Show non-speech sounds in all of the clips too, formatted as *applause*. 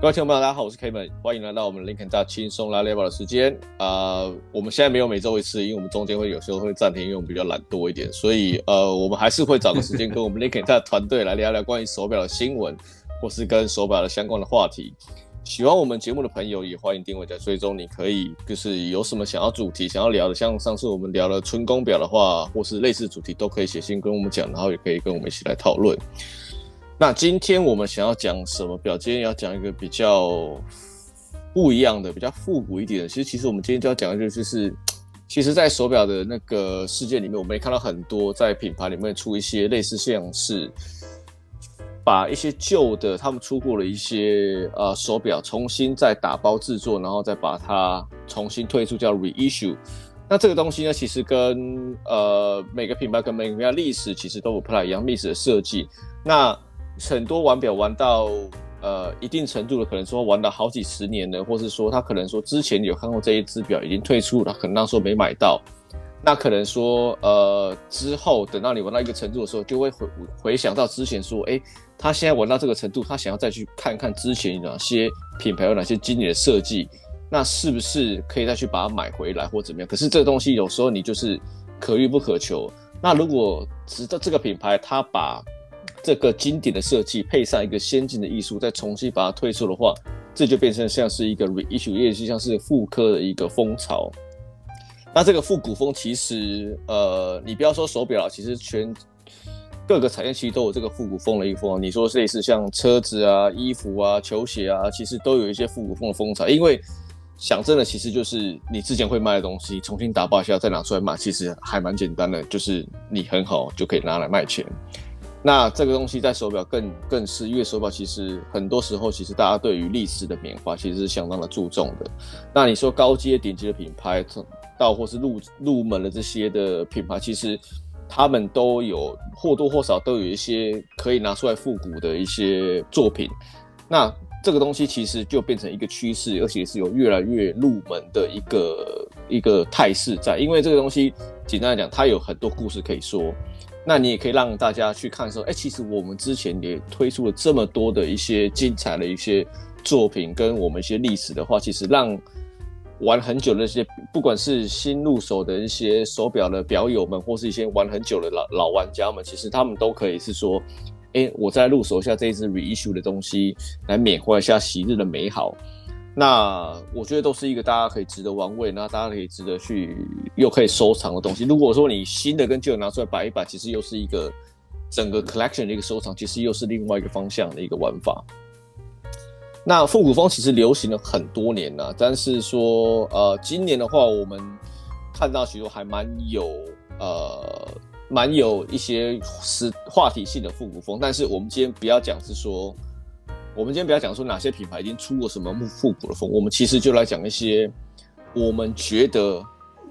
各位听众朋友，大家好，我是 Kevin，欢迎来到我们林肯大轻松拉 level 的时间。啊、呃，我们现在没有每周一次，因为我们中间会有时候会暂停，因为我们比较懒惰一点，所以呃，我们还是会找个时间跟我们林肯大团队来聊聊关于手表的新闻，或是跟手表的相关的话题。喜欢我们节目的朋友也欢迎订阅在追踪，你可以就是有什么想要主题想要聊的，像上次我们聊了春宫表的话，或是类似主题都可以写信跟我们讲，然后也可以跟我们一起来讨论。那今天我们想要讲什么表？今天要讲一个比较不一样的、比较复古一点的。其实，其实我们今天就要讲的就是，*tsk* 其实，在手表的那个世界里面，我们也看到很多在品牌里面出一些类似像是把一些旧的他们出过的一些呃手表重新再打包制作，然后再把它重新推出，叫 reissue。那这个东西呢，其实跟呃每个品牌跟每个品牌历史其实都不太一样，历史的设计那。很多玩表玩到呃一定程度的，可能说玩了好几十年了，或是说他可能说之前有看过这一只表已经退出了，可能那时候没买到。那可能说呃之后等到你玩到一个程度的时候，就会回回想到之前说，诶，他现在玩到这个程度，他想要再去看看之前哪些品牌有哪些经典的设计，那是不是可以再去把它买回来或怎么样？可是这个东西有时候你就是可遇不可求。那如果值得这个品牌，他把这个经典的设计配上一个先进的艺术，再重新把它推出的话，这就变成像是一个 reissue，也就像是复刻的一个风潮。那这个复古风其实，呃，你不要说手表了，其实全各个产业其实都有这个复古风的一个风。你说类似像车子啊、衣服啊、球鞋啊，其实都有一些复古风的风潮。因为想真的，其实就是你之前会卖的东西，重新打包一下再拿出来卖，其实还蛮简单的，就是你很好就可以拿来卖钱。那这个东西在手表更更是，因为手表其实很多时候，其实大家对于历史的缅怀其实是相当的注重的。那你说高阶顶级的品牌，到或是入入门的这些的品牌，其实他们都有或多或少都有一些可以拿出来复古的一些作品。那这个东西其实就变成一个趋势，而且是有越来越入门的一个一个态势在。因为这个东西简单来讲，它有很多故事可以说。那你也可以让大家去看说，哎、其实我们之前也推出了这么多的一些精彩的一些作品，跟我们一些历史的话，其实让玩很久的一些，不管是新入手的一些手表的表友们，或是一些玩很久的老老玩家们，其实他们都可以是说，哎、我再入手一下这一支 reissue 的东西，来缅怀一下昔日的美好。那我觉得都是一个大家可以值得玩味，那大家可以值得去又可以收藏的东西。如果说你新的跟旧的拿出来摆一摆，其实又是一个整个 collection 的一个收藏，其实又是另外一个方向的一个玩法。那复古风其实流行了很多年了，但是说呃，今年的话，我们看到其实还蛮有呃蛮有一些是话题性的复古风，但是我们今天不要讲是说。我们今天不要讲说哪些品牌已经出过什么复古的风，我们其实就来讲一些我们觉得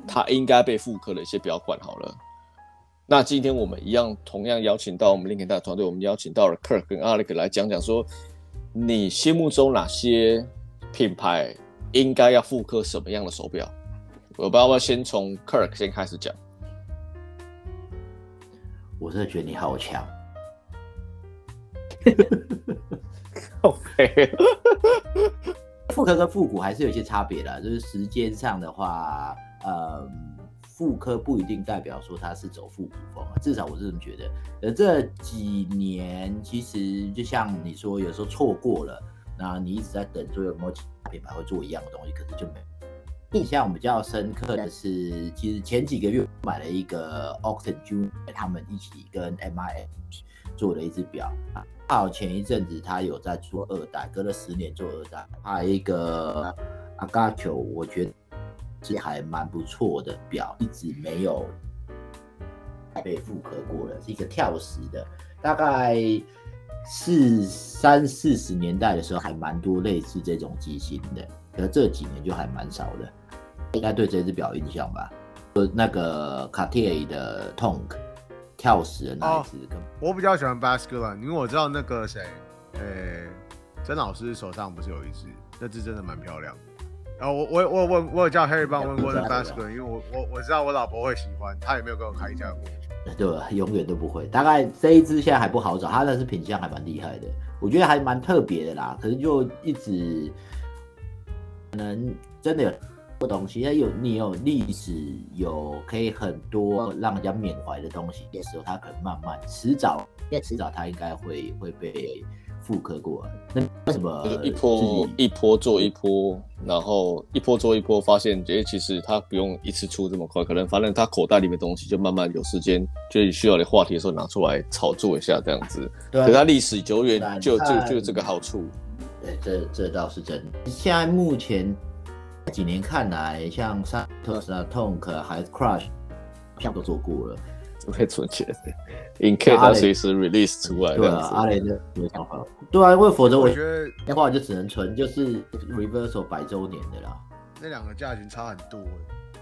它应该被复刻的一些表款好了。那今天我们一样同样邀请到我们林肯大团队，我们邀请到了 Kirk 跟 Alex 来讲讲说，你心目中哪些品牌应该要复刻什么样的手表？我不知道要不要先从 Kirk 先开始讲。我真的觉得你好强。*laughs* OK，*laughs* 复刻跟复古还是有些差别的，就是时间上的话，呃，复刻不一定代表说它是走复古风啊，至少我是这么觉得。而这几年其实就像你说，有时候错过了，那你一直在等，说有没有其他品牌会做一样的东西，可是就没。印象比较深刻的是，其实前几个月买了一个 Ochton Junior，他们一起跟 MIH 做了一只表啊。好，前一阵子他有在做二代，隔了十年做二代。还有一个阿嘎球我觉得是还蛮不错的表，一直没有被复刻过的，是一个跳石的。大概是三四十年代的时候，还蛮多类似这种机型的，可这几年就还蛮少的。应该对这只表印象吧？呃，那个卡地亚的 Tonk。跳石的那一只，哦，我比较喜欢 Basculin，因为我知道那个谁，诶、欸，曾老师手上不是有一只，那只真的蛮漂亮的。然后我我我问，我有叫 Harry 帮问过那 Basculin，因为我我我知道我老婆会喜欢，她也没有跟我开价过。对吧？永远都不会。大概这一只现在还不好找，它那是品相还蛮厉害的，我觉得还蛮特别的啦。可是就一直可能真的有东西，它有你有历史，有可以很多让人家缅怀的东西的时候，它可能慢慢迟早，因为迟早它应该会会被。复刻过来，那为什么一波一波做一波，然后一波做一波，发现诶，其实他不用一次出这么快，可能反正他口袋里面东西就慢慢有时间，就需要你话题的时候拿出来炒作一下这样子。对，可是它历史久远，就就就这个好处。对，这这倒是真的。现在目前几年看来，像 Santos 啊、Tonk 还是 Crush，像都做过了。会存钱，in case 他随时 release 出来。对啊，阿雷的没想法。对啊，因为否则我觉得的话就只能存，就是 Reversal 百周年的啦。那两个价钱差很多。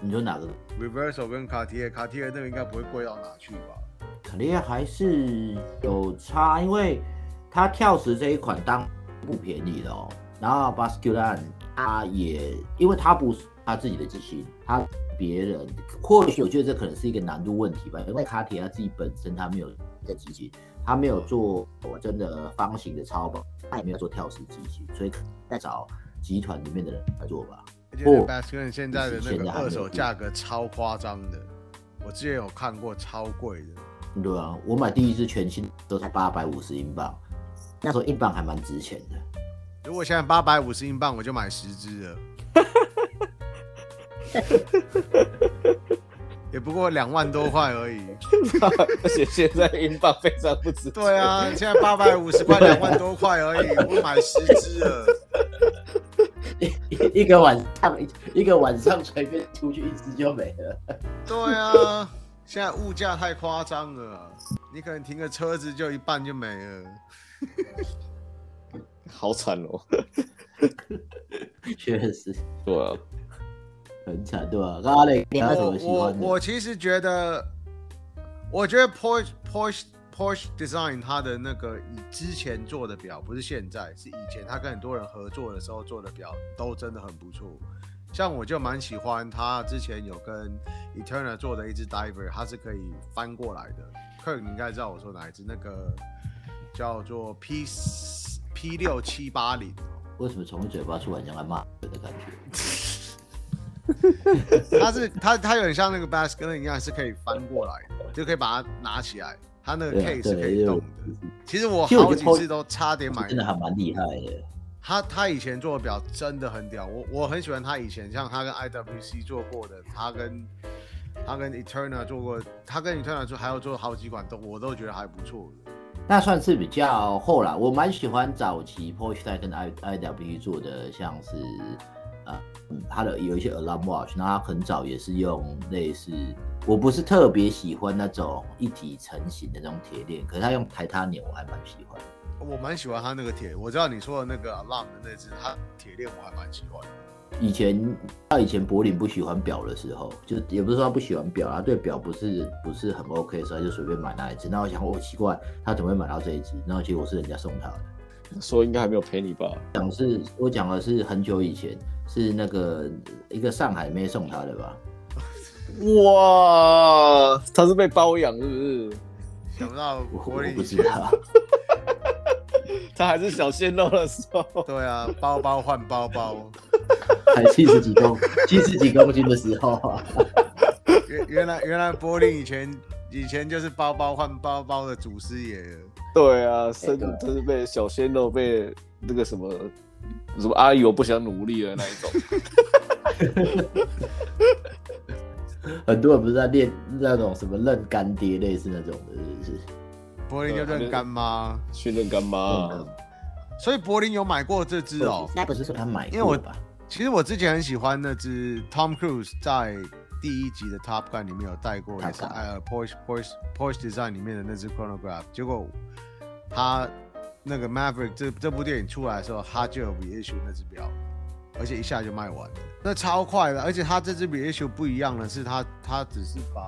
你说哪个？Reversal 跟卡地亚，卡地亚那个应该不会贵到哪去吧？卡地亚还是有差，因为它跳石这一款当不便宜的哦。然后 Basculin 它也，因为他不是他自己的机器，他。别人或许我觉得这可能是一个难度问题吧，因为卡铁他自己本身他没有在机器，他没有做我真的方形的超跑，他也没有做跳石机器，所以在找集团里面的人来做吧。不，Basculin 现在的那个二手价格超夸张的，我之前有看过超贵的。对啊，我买第一支全新都才八百五十英镑，那时候英镑还蛮值钱的。如果现在八百五十英镑，我就买十只了。*laughs* 也不过两万多块而已，*laughs* 而且现在英镑非常不值。对啊，现在八百五十块，两万多块而已，我买十只了。*laughs* 一一个晚上，一个晚上随便出去一只就没了。对啊，现在物价太夸张了，你可能停个车子就一半就没了，好惨哦。*laughs* 确实，对啊。很惨，对吧？阿雷，你有什么喜欢的？我我，其实觉得，我觉得 Porsche Porsche Porsche Design 它的那个以之前做的表，不是现在，是以前他跟很多人合作的时候做的表，都真的很不错。像我就蛮喜欢他之前有跟 Eterna 做的一只 Diver，它是可以翻过来的。Kirk，你应该知道我说哪一只？那个叫做 P P 六七八零。为什么从嘴巴出来像来骂人的感觉？*laughs* 它是它它有点像那个 Basculin 一样，是可以翻过来的，就可以把它拿起来。它那个 case 是可以动的。其实我好几次都差点买，真的还蛮厉害的。他他以前做的表真的很屌，我我很喜欢他以前像他跟 IWC 做过的，他跟他跟 Eterna 做过，他跟 Eterna 做还有做好几款都我都觉得还不错的。那算是比较后来，我蛮喜欢早期 Porsche 跟 I I W 做的，像是。嗯，它的有一些 alarm watch，那它很早也是用类似，我不是特别喜欢那种一体成型的那种铁链，可是它用 titanium 我还蛮喜欢。我蛮喜欢它那个铁，我知道你说的那个 alarm 的那只，它铁链我还蛮喜欢。以前他以前柏林不喜欢表的时候，就也不是说他不喜欢表，他对表不是不是很 OK，所以他就随便买那一只。那我想，我奇怪他怎么会买到这一只？然后结果是人家送他的。说应该还没有赔你吧？讲是，我讲的是很久以前，是那个一个上海妹送他的吧？哇，他是被包养是不是？想不到我，我不知道，*laughs* 他还是小鲜肉的时候。对啊，包包换包包，才七十几公七十几公斤的时候啊。原原来原来柏林以前以前就是包包换包包的祖师爷。对啊，生就是被小鲜肉被那个什么什么阿姨我不想努力了那一种，*laughs* 很多人不是在练那种什么认干爹类似那种的，是不是？柏林就认干妈，去认干妈。所以柏林有买过这只哦，那不是说他买，因为我其实我之前很喜欢那只 Tom Cruise 在第一集的 Top Gun 里面有带过，也是呃 Porsche Porsche Porsche Design 里面的那只 Chronograph，结果。他那个 Maverick 这这部电影出来的时候，他就有 reissue 那只表，而且一下就卖完了，那超快的。而且他这只 reissue 不一样的是，他他只是把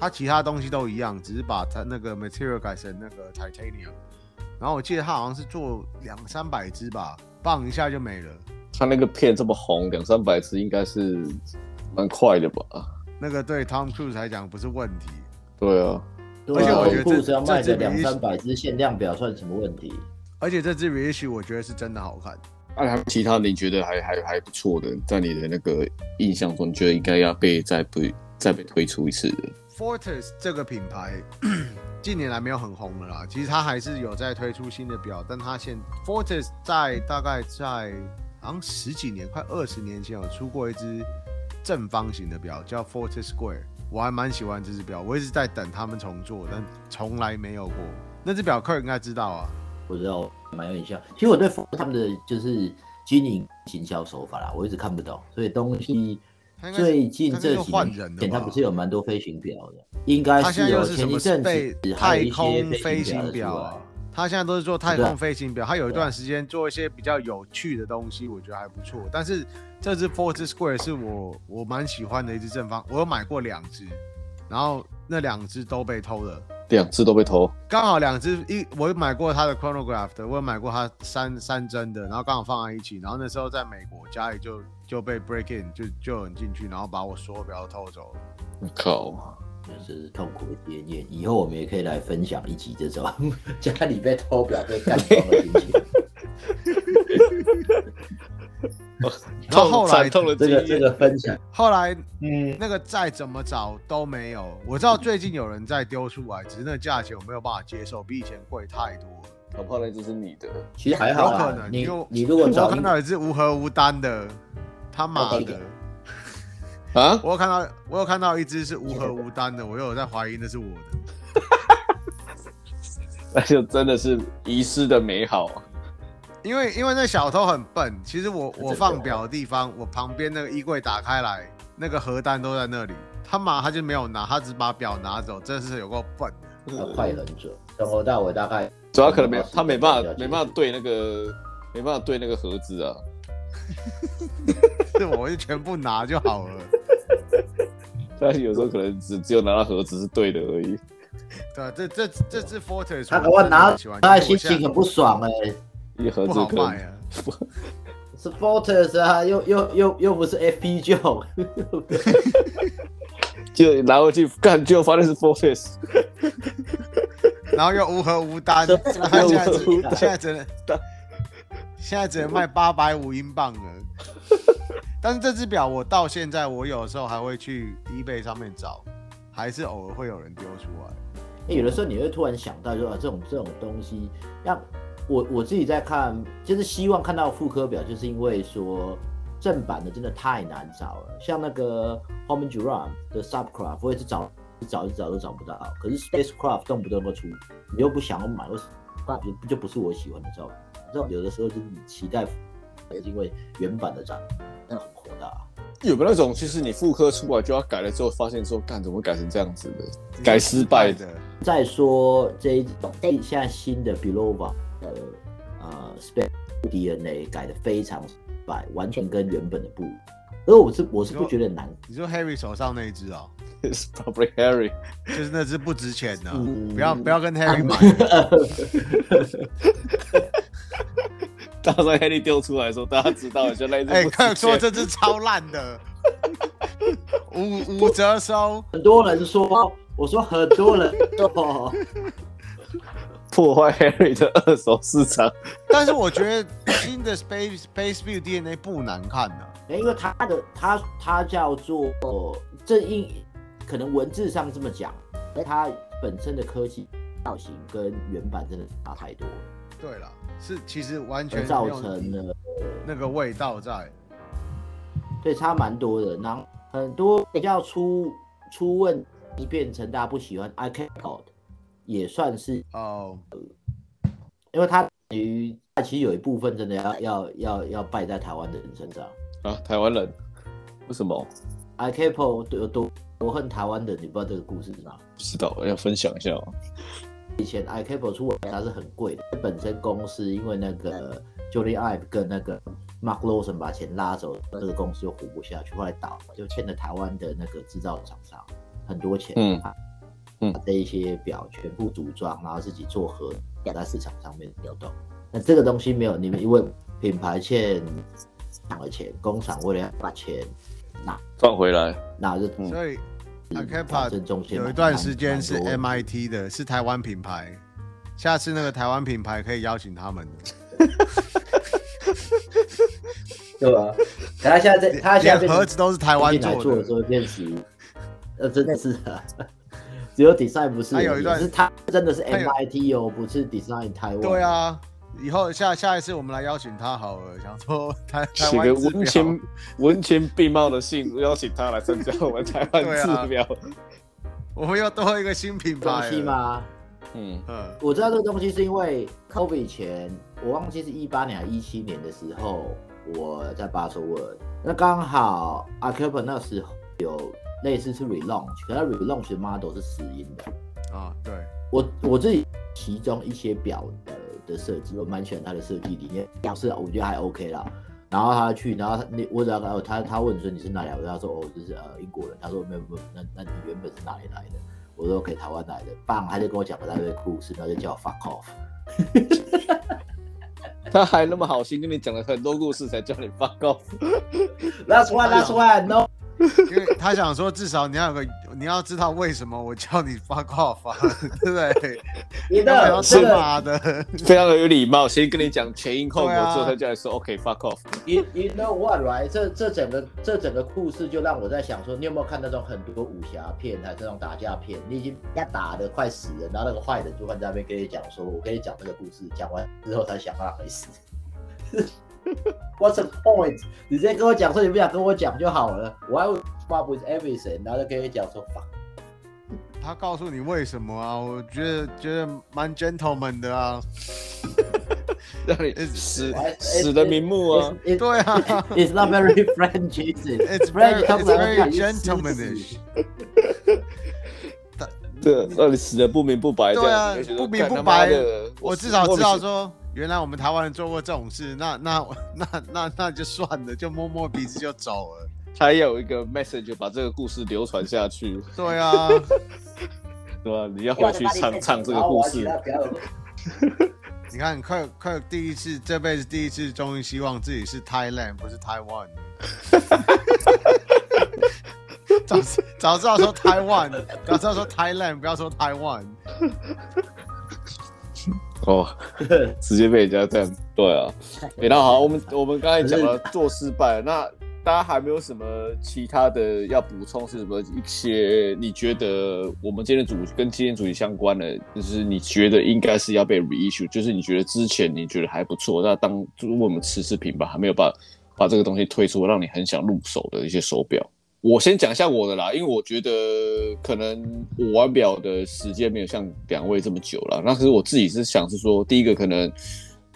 他其他东西都一样，只是把他那个 material 改成那个 titanium。然后我记得他好像是做两三百只吧，棒一下就没了。他那个片这么红，两三百只应该是蛮快的吧？那个对 Tom Cruise 来讲不是问题。对啊。而且我觉得这是要卖的两三百只限量表算什么问题？而且这支 reissue 我觉得是真的好看。那、啊、其他你觉得还还还不错的，在你的那个印象中，你觉得应该要被再被再被推出一次的？Fortis 这个品牌 *coughs* 近年来没有很红了啦，其实它还是有在推出新的表，但它现 Fortis 在大概在好像十几年，快二十年前有出过一只正方形的表，叫 Fortis Square，我还蛮喜欢这只表，我一直在等他们重做，但从来没有过。那只表客人应该知道啊。我知道，蛮有印象。其实我对他们的就是经营行销手法啦，我一直看不懂。所以东西最近这几年，他不是有蛮多飞行表的，应该是有前一阵子太空飞行表啊。他现在都是做太空飞行表，他有一段时间做一些比较有趣的东西，我觉得还不错。但是这只 Fortis Square 是我我蛮喜欢的一只正方，我有买过两只，然后那两只都被偷了。两只都被偷，刚好两只一，我有买过他的 chronograph 的，我有买过他三三针的，然后刚好放在一起，然后那时候在美国家里就就被 break in，就就有人进去，然后把我所有表都偷走了。我靠，这是痛苦的经验。以后我们也可以来分享一集这种家里被偷表被干光的心情。*laughs* 然后后来这个这个分享，后来嗯，那个再怎么找都没有。我知道最近有人在丢出来，只是那个价钱我没有办法接受，比以前贵太多了。我怕那只是你的，其实还好，有可能。你就你如果找我看到一只无核无单的，他妈的啊！我有看到我有看到一只是无核无单的，我又有在怀疑那是我的，*laughs* 那就真的是遗失的美好。因为因为那小偷很笨，其实我我放表的地方，我旁边那个衣柜打开来，那个核单都在那里，他妈他就没有拿，他只把表拿走，真是有够笨。他快很准，从头到尾大概主要可能没他没办法没办法对那个没办法对那个盒子啊，是 *laughs* 我就全部拿就好了。但是有时候可能只只有拿到盒子是对的而已。对，这这这支 Fortis 他我拿他心情很不爽哎、欸。一盒子可以啊，是 Fortis 啊，又又又又不是 FP 九，*laughs* 就拿回去干，就发现是 Fortes，*laughs* 然后又无盒无单，*laughs* 现在只现在只能现在只能卖八百五英镑了。但是这只表我到现在我有时候还会去 eBay 上面找，还是偶尔会有人丢出来。有的时候你会突然想到，说啊，这种这种东西让。我我自己在看，就是希望看到复刻表，就是因为说正版的真的太难找了。像那个 Homan Durant 的 Subcraft，我也是找一找一找都找不到。可是 Spacecraft 动不动就出，你又不想要买，为什么？就就不是我喜欢的照片。这种有的时候就是你期待，也是因为原版的照片，那很火大。有没有那种，其实你复刻出来就要改了之后，发现说，干怎么改成这样子的？改失败的。再说这一种现在新的 Bulova。呃呃，Space DNA 改的非常白，完全跟原本的不一样。而我是我是不觉得难。你说 Harry 手上那一只哦，*laughs* It's probably Harry，*laughs* 就是那只不值钱的，嗯、不要不要跟 Harry 买。*laughs* *laughs* 到时候 Harry 丢出来的时候，大家知道就那只。哎，看说这只超烂的，*laughs* 五五折收。很多人说，我说很多人说。破坏 Harry 的二手市场，但是我觉得新的 Space Space View DNA 不难看的，因为它的它它叫做这应可能文字上这么讲，它本身的科技造型跟原版真的差太多了。对了，是其实完全造成了那个味道在，对，差蛮多的。然后很多比较出出问题变成大家不喜欢 I can't out 也算是哦、呃，因为他等于他其实有一部分真的要要要要败在台湾的人身上啊，台湾人为什么？iCapo 有多多恨台湾的，你不知道这个故事是吗？不知道，我要分享一下。以前 iCapo 出它是很贵的，本身公司因为那个 Jony Ive 跟那个 Mark Lawson 把钱拉走，这个公司就活不下去，后来倒了，就欠了台湾的那个制造厂商很多钱。嗯。把这一些表全部组装，然后自己做盒，压在市场上面流动。那这个东西没有，你们因为品牌欠厂的钱，工厂为了要把钱拿赚回来，拿着所以，Akepa 有一段时间是 MIT 的，是台湾品牌。下次那个台湾品牌可以邀请他们的，*laughs* 对吧？他现在他现在盒子都是台湾做的，做电池，呃，真的是的。只有 design 不是，他有一段是他真的是 MIT 哦，不是 design 台湾。对啊，以后下下一次我们来邀请他好了，想说台 *laughs* 写个文情文情并茂的信，邀请他来参加我们台湾字表。我们又多一个新品牌东西吗？嗯嗯，我知道这个东西是因为 COVID 以前，我忘记是一八年还是一七年的时候，我在巴塞尔，那刚好 Akepa 那时候有。类似是 relaunch，可是 relaunch 的 model 是石英的啊。对，我我自己其中一些表的的设计，我蛮喜欢他的设计理念，表示我觉得还 OK 啦。然后他去，然后他你我只要他他他问说你是哪里来？我跟他说哦，就是呃英国人。他说没有没有，那那你原本是哪里来的？我说 OK，台湾来的。棒，他就跟我讲了他的故事，然后就叫我 fuck off。*laughs* 他还那么好心跟你讲了很多故事，才叫你 fuck off。That's why, that's why, no. *laughs* 因为他想说，至少你要有个，你要知道为什么我叫你 fuck off，啊，*laughs* 对不对？你的要是妈的，非常的有礼貌，先跟你讲前因后果之后，他就来说 OK fuck off。You you know what right？这这整个这整个故事就让我在想说，你有没有看那种很多武侠片，还是这种打架片？你已经要打的快死人，然后那个坏人就会在那边跟你讲说，我跟你讲这个故事，讲完之后才想到他没死。What's the point？你直接跟我讲说你不想跟我讲就好了。Why would fuck with everything？然后就跟你讲说 fuck。他告诉你为什么啊？我觉得觉得蛮 gentleman 的啊。让你死死的瞑目啊！对啊。It's not very French, is it? It's very, it's very gentlemanish. 对，让你死的不明不白。对啊，不明不白。我至少知道说。原来我们台湾人做过这种事，那那那那那就算了，就摸摸鼻子就走了。*laughs* 他也有一个 message，把这个故事流传下去。对啊，*laughs* 对吧？你要回去唱唱这个故事。*laughs* 你看，快快第一次，这辈子第一次，终于希望自己是 Thailand，不是 Taiwan。早早知道说 Taiwan，早知道说 Thailand，不要说 Taiwan。哦，*laughs* 直接被人家这样，对啊。哎，那好，我们我们刚才讲了做失败，那大家还没有什么其他的要补充？是什么一些你觉得我们今天的主跟今天主题相关的，就是你觉得应该是要被 reissue，就是你觉得之前你觉得还不错，那当如果我们迟迟品吧还没有办法把这个东西推出，让你很想入手的一些手表。我先讲一下我的啦，因为我觉得可能我玩表的时间没有像两位这么久了。那可是我自己是想是说，第一个可能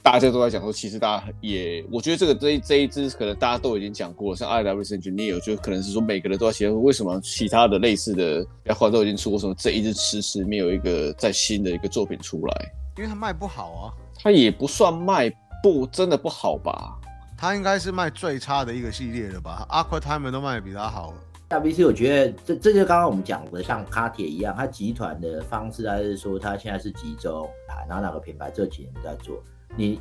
大家都在讲说，其实大家也，我觉得这个这一这一支可能大家都已经讲过了，像 IWC Engineer，就可能是说每个人都在想说，为什么其他的类似的表款都已经出过，什么这一支迟迟没有一个在新的一个作品出来？因为它卖不好啊，它也不算卖不真的不好吧。它应该是卖最差的一个系列了吧？Aqua Timer 都卖的比它好。WC 我觉得这这就刚刚我们讲的，像卡铁一样，它集团的方式还是说它现在是集中啊，然后哪个品牌这几年在做。你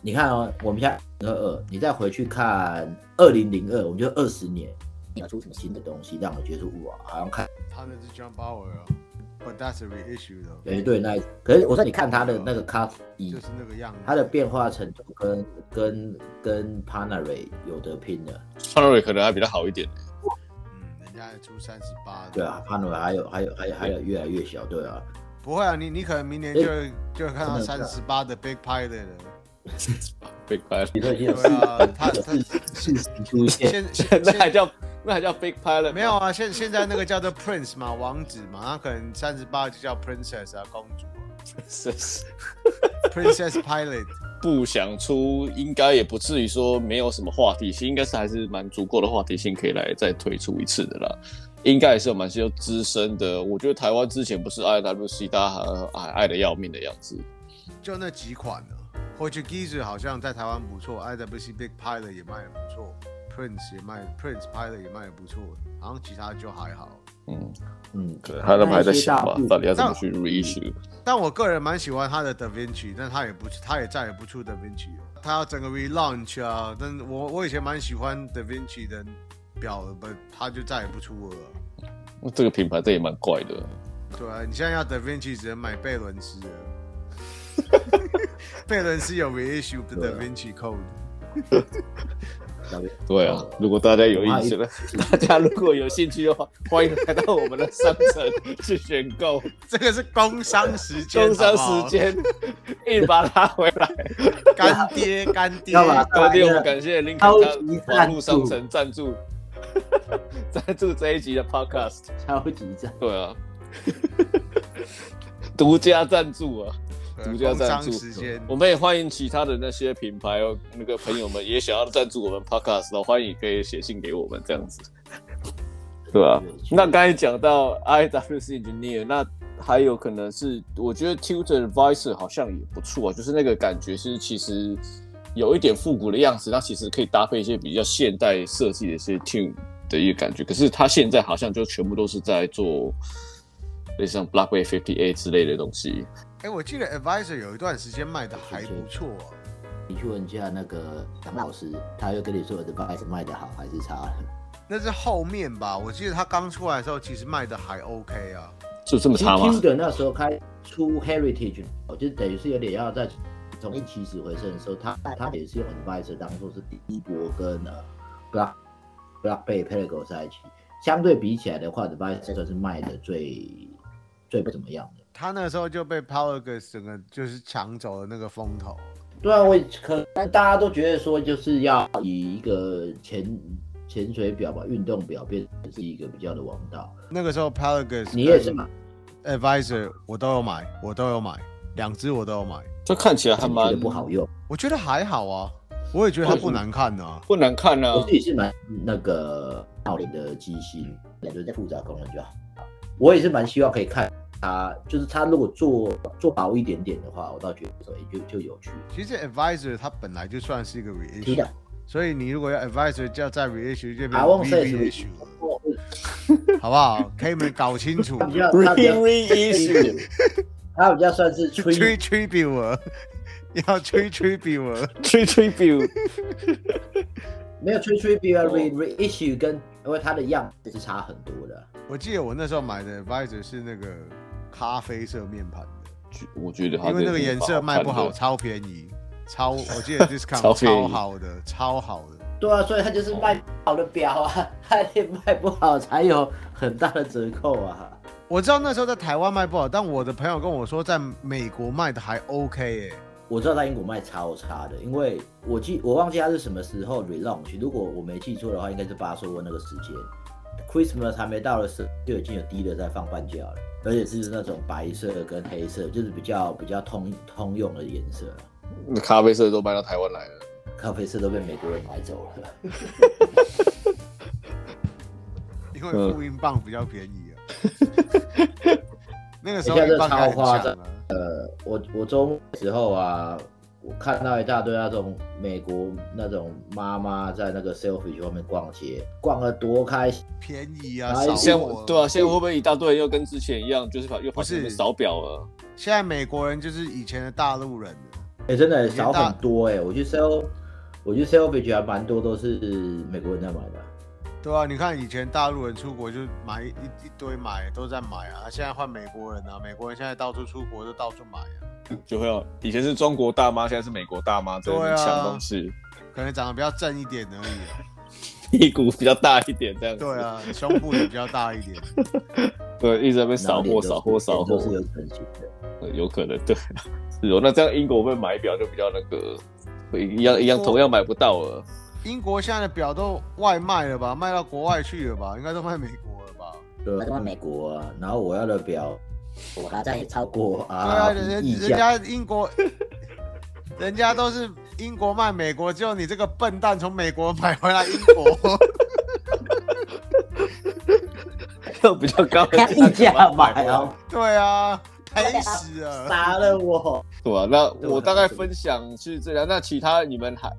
你看哦，我们现在二二，你再回去看二零零二，我们就二十年，你要出什么新的东西让我觉得哇，好像看他那是 John Bauer 啊，But that's a reissue 的。对对，那可是我说你看他的那个卡一，就是那个样子，它的变化程度跟跟跟 Panerai 有得拼的，Panerai 可能还比较好一点。嗯，人家还出三十八。对啊，Panerai 还有还有还有还有越来越小，对啊。不会啊，你你可能明年就就看到三十八的 Big Pilot 了。*laughs* Big Pilot，对啊，他他现，现在 *laughs* 还叫。*laughs* 那还叫 Big Pilot？没有啊，现现在那个叫做 Prince 嘛，王子嘛，他可能三十八就叫 Princess 啊，公主啊，Princess，Princess Pilot。*laughs* 不想出，应该也不至于说没有什么话题性，应该是还是蛮足够的话题性，可以来再推出一次的啦。应该也是有蛮些资深的，我觉得台湾之前不是 IWC 大家还爱爱的要命的样子，就那几款呢，Portugieser 好像在台湾不错，IWC Big Pilot 也卖的不错。Prince 也卖，Prince 拍的也卖的不错，好像其他就还好。嗯嗯，可能他们还在想吧，到底要怎么去 reissue。但我个人蛮喜欢他的 Da Vinci，但他也不，他也再也不出 Da Vinci 了。他要整个 relaunch 啊，但我我以前蛮喜欢 Da Vinci 的表，不，他就再也不出了。那这个品牌这也蛮怪的。对啊，你现在要 Da Vinci 只能买贝伦斯了。*laughs* 贝伦斯有 reissue 的 Da Vinci Code。*laughs* 对啊，如果大家有意思的，*laughs* 大家如果有兴趣的话，欢迎来到我们的商城去选购。*laughs* 这个是工商时间，工商时间，一把拉回来。干爹，干爹，*laughs* 干爹，我们感谢林肯他网络商城赞助，赞助这一集的 Podcast，超级赞。对啊，独家赞助啊。独家赞助，我们也欢迎其他的那些品牌哦，那个朋友们也想要赞助我们 Podcast 的，欢迎可以写信给我们这样子，对吧、啊？那刚才讲到 IWC Engineer，那还有可能是我觉得 Tutor Advisor 好像也不错啊，就是那个感觉是其实有一点复古的样子，那其实可以搭配一些比较现代设计的一些 Tune 的一个感觉，可是他现在好像就全部都是在做类似像 Blackwave 58之类的东西。哎，我记得 Advisor 有一段时间卖的还不错啊。你去问一下那个杨老师，他又跟你说 Advisor 卖的好还是差？那是后面吧？我记得他刚出来的时候，其实卖的还 OK 啊。就这么差吗？其实那时候开出 Heritage，就等于是有点要在重新起死回生的时候，他他也是用 Advisor 当做是第一波跟呃 Black Block Bay Pelago 在一起，相对比起来的话，Advisor 算是卖的最最不怎么样的。他那时候就被 Pelagos 整个就是抢走了那个风头。对啊，我可能大家都觉得说，就是要以一个潜潜水表吧，运动表变成是一个比较的王道。那个时候 Pelagos 你也是买，Advisor 我都有买，我都有买，两只我都有买。这看起来还蛮不好用。我觉得还好啊，我也觉得它不难看啊，不难看啊。我自己是买那个奥林的机芯，感觉复杂功能就好。我也是蛮希望可以看。它就是他，如果做做薄一点点的话，我倒觉得所以就就有趣。其实 advisor 它本来就算是一个 reissue，所以你如果要 advisor 就要在 reissue 这边 reissue，*laughs* 好不好？可以你们搞清楚。*laughs* reissue，*laughs* 它比较算是 tribute，要 tribute，tribute，没有 tribute reissue 跟因为它的样子是差很多的。我记得我那时候买的 advisor 是那个。咖啡色面盘的，我觉得因为那个颜色卖不好，超便宜，超 *laughs* 我记得 discount 超好的，超好的。对啊，所以它就是卖好的表啊，*laughs* 它也卖不好才有很大的折扣啊。我知道那时候在台湾卖不好，但我的朋友跟我说，在美国卖的还 OK 哎。我知道在英国卖超差的，因为我记我忘记它是什么时候 relaunch，如果我没记错的话，应该是巴说过那个时间，Christmas 还没到的时候，就已经有 dealer 在放半价了。而且是那种白色跟黑色，就是比较比较通通用的颜色。那咖啡色都搬到台湾来了，咖啡色都被美国人买走了。*laughs* 因为复印棒比较便宜啊。*laughs* 那个时候超夸张。呃，我我周末的时候啊。我看到一大堆那种美国那种妈妈在那个 Selfridges 外面逛街，逛得多开心，便宜啊！现在对啊，现在会不会一大堆人又跟之前一样，就是把又发现扫表了？现在美国人就是以前的大陆人哎、欸，真的少很多哎、欸！我去 Sel，我去 Selfridges 还蛮多都是美国人在买的。对啊，你看以前大陆人出国就买一一堆买都在买啊，现在换美国人啊，美国人现在到处出国就到处买啊。就会有以前是中国大妈，现在是美国大妈，在，抢东西，可能长得比较正一点而已，啊，*laughs* 屁股比较大一点这样子。对啊，胸部也比较大一点。*laughs* 对，一直在被扫货、扫货、扫货。是有可能的，有可能对，*laughs* 是哦。那这样英国会买表就比较那个，一样一样同样买不到了。英国现在的表都外卖了吧？卖到国外去了吧？应该都卖美国了吧？对，卖美国啊。然后我要的表。我还在超过啊！对啊，人人家英国，*laughs* 人家都是英国卖美国，只有你这个笨蛋从美国买回来英国，*laughs* 又比较高，*laughs* 溢价买哦。对啊，赔死了，杀了我。对啊，那我大概分享是这样。那其他你们还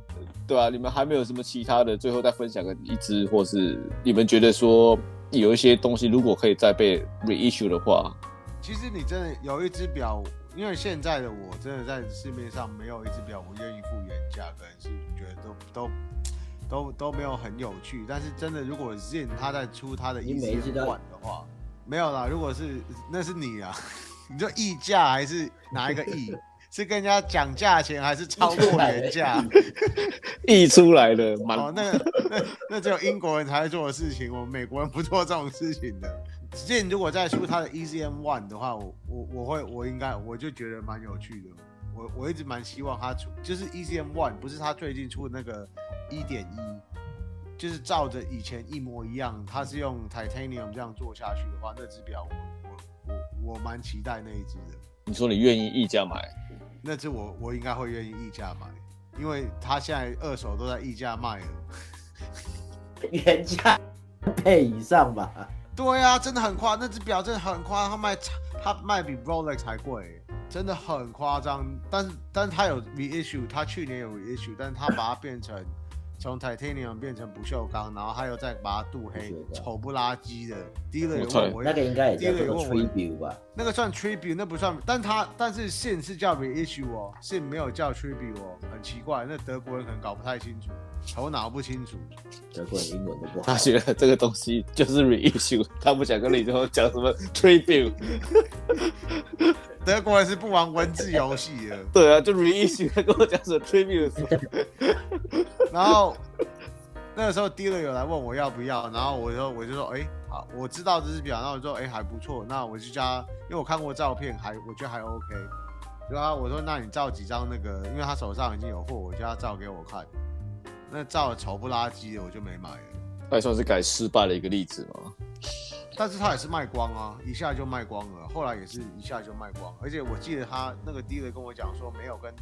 对啊，你们还没有什么其他的？最后再分享个一支，或是你们觉得说有一些东西，如果可以再被 reissue 的话。其实你真的有一只表，因为现在的我真的在市面上没有一只表我愿意付原价，可能是觉得都都都都没有很有趣。但是真的，如果 Sinn 他在出他的一支管的话，没有啦，如果是那是你啊，你说溢价还是哪一个议？*laughs* 是跟人家讲价钱还是超过原价？*laughs* 溢出来的，哦，那那那只有英国人才会做的事情，我们美国人不做这种事情的。之前如果再出他的 EZM One 的话，我我我会我应该我就觉得蛮有趣的。我我一直蛮希望他出，就是 EZM One，不是他最近出的那个一点一，就是照着以前一模一样，他是用 Titanium 这样做下去的话，那只表我蛮期待那一只的。你说你愿意溢价买？那只我我应该会愿意溢价买，因为他现在二手都在溢价卖了，*laughs* 原价倍以上吧？对啊，真的很夸，那只表真的很夸，他卖他卖比 Rolex 还贵，真的很夸张。但是但是他有 reissue，他去年有 reissue，但是他把它变成。从 Titanium 变成不锈钢，然后他又再把它镀黑，丑不拉几的。第一个有问我，那个应该也叫做 tribute 吧？那个算 tribute，那不算。但他但是现是叫 reissue 哦，现没有叫 tribute 哦，很奇怪。那德国人可能搞不太清楚，头脑不清楚。德国人英文都不好。他觉得这个东西就是 reissue，他不想跟你说讲什么 tribute。德国人是不玩文字游戏的。对啊，就 reissue，他跟我讲什么 tribute。然后那个时候 dealer 有来问我要不要，然后我就我就说，哎，好，我知道这只表，然后我就说，哎，还不错，那我就加，因为我看过照片，还我觉得还 OK。然后我说，那你照几张那个，因为他手上已经有货，我叫他照给我看。那照的丑不拉几的，我就没买了。那算是改失败的一个例子吗？但是他也是卖光啊，一下就卖光了，后来也是一下就卖光，而且我记得他那个 dealer 跟我讲说，没有跟。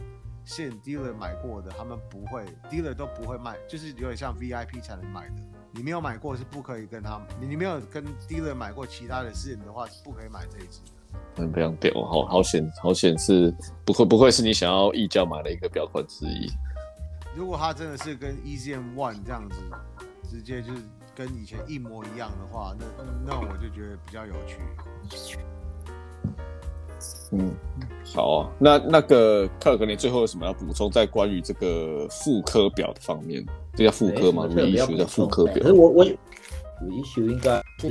现 dealer 买过的，他们不会，dealer 都不会卖，就是有点像 VIP 才能买的。你没有买过是不可以跟他，你你没有跟 dealer 买过其他的私人的话，是不可以买这一支的。嗯，非常屌，好好显好显示，不会不会是你想要溢价买的一个表款之一。如果他真的是跟 EZM One 这样子，直接就是跟以前一模一样的话，那那我就觉得比较有趣。嗯，好啊，那那个克格，你最后有什么要补充？在关于这个复刻表的方面，这叫复刻吗？reissue 叫复刻表。可是我我 reissue 应该是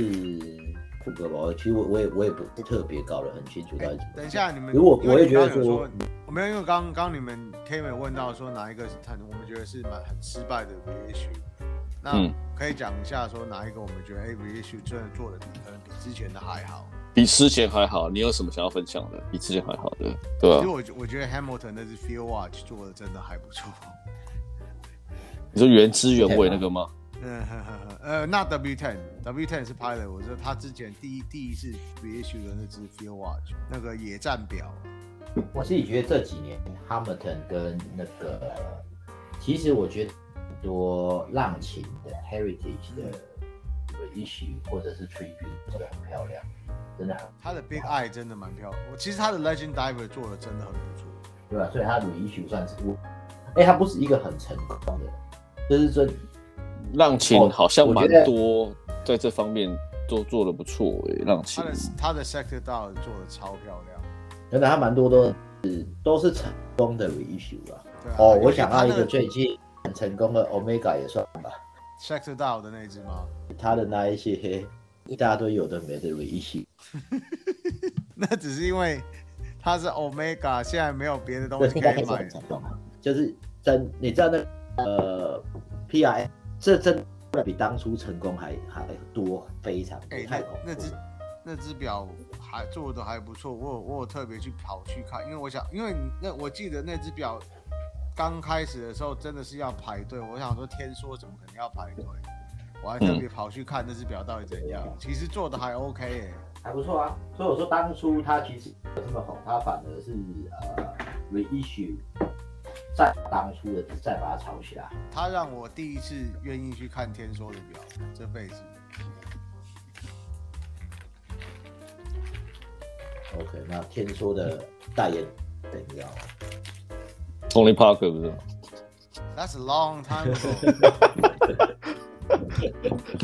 复刻吧？其实我我也我也不不特别搞得很清楚。欸、等一下你们，如果我也觉得说，我没有，因为刚刚你们 Kevin 问到说哪一个是很我们觉得是蛮很失败的 reissue，那可以讲一下说哪一个我们觉得哎 reissue 真的做的可能比之前的还好。比之前还好，你有什么想要分享的？比之前还好的，对吧？其实我我觉得 Hamilton 那只 Field Watch 做的真的还不错。*laughs* 你说原汁原味那个吗？嗯呵呵呵，呃，那 W10，W10 是 Pilot。我说他之前第一第一次 reissue 的那只 Field Watch，那个野战表。我自己觉得这几年 Hamilton 跟那个，其实我觉得多浪琴的 Heritage 的 reissue 或者是 Tribute 都很漂亮。真的，他的 Big Eye 真的蛮漂亮。我其实他的 Legend Diver 做的真的很不错，对吧？所以他的 reissue 算是我，哎，他不是一个很成功的，就是说浪琴好像蛮多在这方面都做的不错哎，浪琴。他的 Sector Dial 做的超漂亮，真的，他蛮多都是都是成功的 reissue 啊？哦，我想到一个最近很成功的 Omega 也算吧，Sector Dial 的那一只吗？他的那一些。一大堆有的没的 reissue，*laughs* 那只是因为它是 Omega，现在没有别的东西可以买。就是真，你知道那呃 PRS 这真的比当初成功还还多，非常多。太恐怖。那只那只表还做的还不错，我有我有特别去跑去看，因为我想，因为那我记得那只表刚开始的时候真的是要排队，我想说天说怎么可能要排队？我还特别跑去看那只表到底怎样，嗯、其实做的还 OK 哎、欸，还不错啊。所以我说当初他其实没有这么红，他反而是呃 reissue 在当初的再把它炒起来。他让我第一次愿意去看天梭的表，这辈子。OK，那天梭的代言怎样？Tony Parker 不是？That's a long time ago。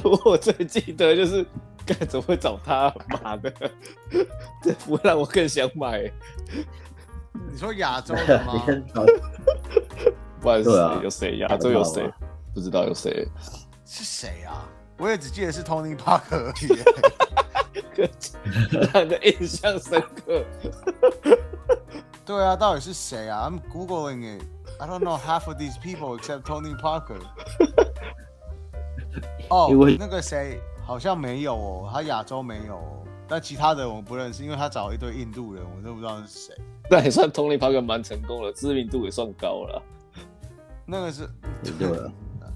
*laughs* 我最记得就是，该怎么会找他妈的？*laughs* 这不会让我更想买。你说亚洲的吗？不好意思，有谁？亚洲有谁？不知道有谁？是谁啊？我也只记得是 Tony Parker 而已。让人印象深刻。对啊，到底是谁啊？I'm googling it. I don't know half of these people except Tony Parker. *laughs* 哦，那个谁好像没有哦，他亚洲没有哦，但其他的我不认识，因为他找一堆印度人，我都不知道是谁。那也算 Tony Parker 蛮成功的，知名度也算高了。那个是对了，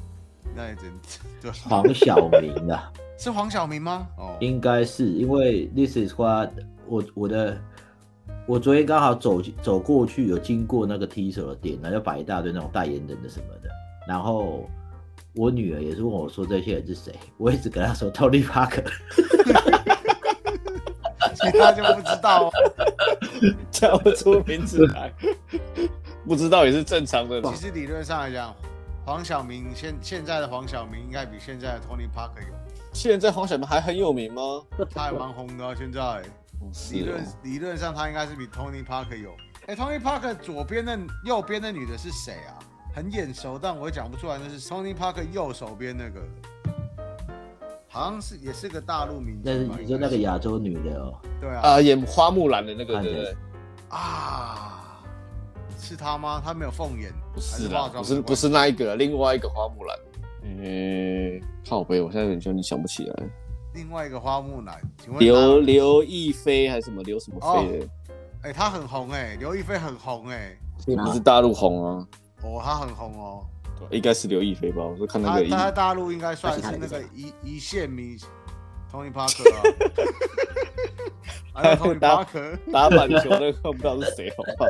*laughs* 那也真对。黄晓明啊，是黄晓明吗？哦，应该是，因为 This is what 我我的。我昨天刚好走走过去，有经过那个 T 手的店，然后就摆一大堆那种代言人的什么的。然后我女儿也是问我说，这些人是谁，我一直跟她说 Tony Parker，*laughs* 其他就不知道，*laughs* 叫不出名字来，*laughs* 不知道也是正常的。其实理论上来讲，黄晓明现现在的黄晓明应该比现在的 Tony Parker 有名。现在黄晓明还很有名吗？他还蛮红的啊，现在。理论理论上，他应该是比 Tony Parker 有。哎，Tony Parker 左边的右边的女的是谁啊？很眼熟，但我也讲不出来。那是 Tony Parker 右手边那个，好像是也是个大陆名字。那是你说那个亚洲女的哦？对啊。啊，演花木兰的那个，对不对？啊，是他吗？他没有凤眼，不是啦，不是不是那一个，另外一个花木兰。嗯，靠背，我现在有点想不起来。另外一个花木兰，请问刘刘亦菲还是什么刘什么菲的？哎、哦，她、欸、很红哎、欸，刘亦菲很红哎、欸，不是大陆红啊？哦，他很红哦，对应该是刘亦菲吧？我说看那个，他在大陆应该算是那个一一线明星，Tony Parker 啊，还有 Tony *laughs* Parker 打板球的看不到是谁，好不好？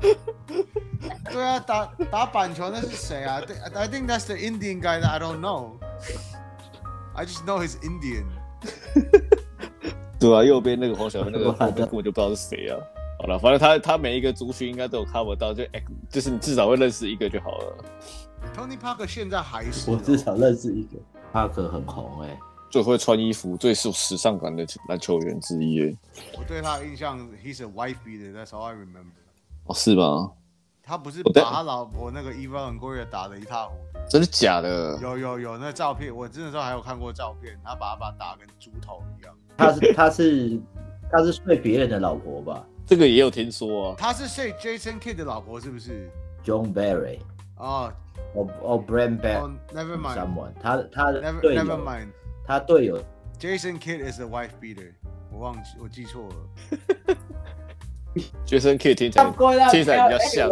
*laughs* 对啊，打打板球那是谁啊？I think that's the Indian guy that I don't know. I just know he's Indian。*laughs* 对啊，右边那个黄晓明，那个根本就不知道是谁啊。好了，反正他他每一个族群应该都有 cover 到，就就是你至少会认识一个就好了。Tony Parker 现在还我至少认识一个，Parker 很红哎、欸，最会穿衣服、最受时尚感的篮球员之一、欸。我对他的印象，He's a wife beater，That's all I remember。哦，是吗？他不是把他老婆那个 Eva Longoria 打得一塌糊涂，真的假的？有有有，那照片我真的时候还有看过照片，他把他把他打跟猪头一样。他是他是他是睡别人的老婆吧？这个也有听说啊。他是睡 Jason Kidd 的老婆是不是？John Barry 哦哦哦，Brand Barry，Never mind，someone，他他 Never Never mind，他队友 Jason Kidd is a wife beater，我忘记我记错了。杰森可以听起来听起来比较像。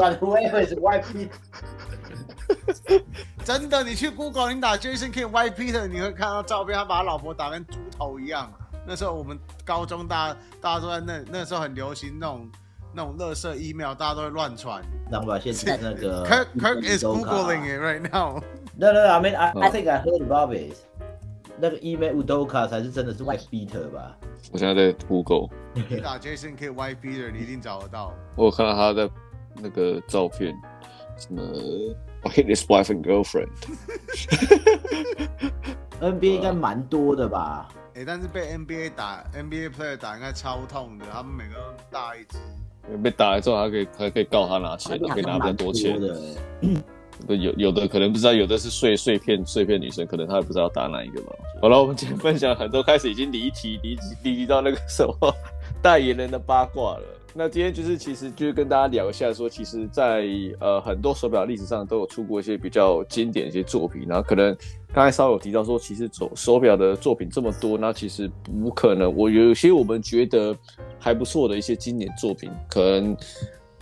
真的，你去 Google，你打 Jason Kidd White Peter，你会看到照片，他把他老婆打跟猪头一样。那时候我们高中大家大家都在那，那时候很流行那种那种垃圾 email，大家都会乱传。那我现在那个 Kirk Kirk is googling it right now。No no I mean I I think I heard about it。那个 email Udoka 才是真的是 white beater 吧？我现在在 Google，你打 Jason Kidd White Beater，你一定找得到。我有看到他的那个照片，什么 I hate his wife and girlfriend。NBA 应该蛮多的吧？哎、欸，但是被 NBA 打 NBA player 打应该超痛的，他们每个都大一只。被打了之后还可以还可以告他拿钱，可以拿比较多钱的。有有的可能不知道，有的是碎碎片碎片女生，可能她也不知道打哪一个吧。好了，我们今天分享很多，开始已经离题离离离到那个什么代言人的八卦了。那今天就是其实就是跟大家聊一下，说其实在，呃很多手表历史上都有出过一些比较经典的一些作品，然后可能刚才稍微有提到说，其实手手表的作品这么多，那其实不可能。我有些我们觉得还不错的一些经典作品，可能。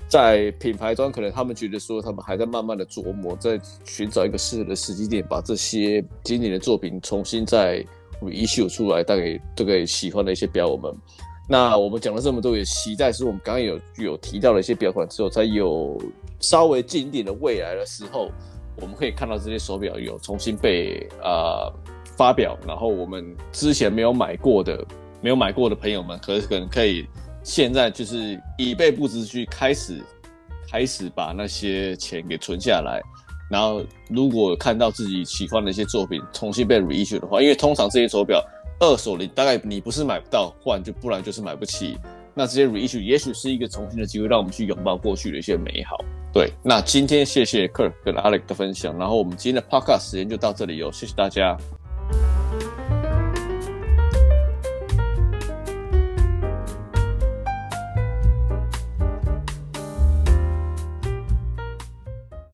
在品牌端，可能他们觉得说，他们还在慢慢的琢磨，在寻找一个适合的时机点，把这些经典的作品重新再 issue 出来，带给这个喜欢的一些表友们。那我们讲了这么多，也期待是我们刚刚有有提到的一些表款之后，在有稍微近一点的未来的时候，我们可以看到这些手表有重新被呃发表，然后我们之前没有买过的、没有买过的朋友们，可可能可以。现在就是以备不时去开始，开始把那些钱给存下来，然后如果看到自己喜欢的一些作品重新被 reissue 的话，因为通常这些手表二手你大概你不是买不到换，就不然就是买不起，那这些 reissue 也许是一个重新的机会，让我们去拥抱过去的一些美好。对，那今天谢谢 Kirk 跟 Alex 的分享，然后我们今天的 Podcast 时间就到这里哦，谢谢大家。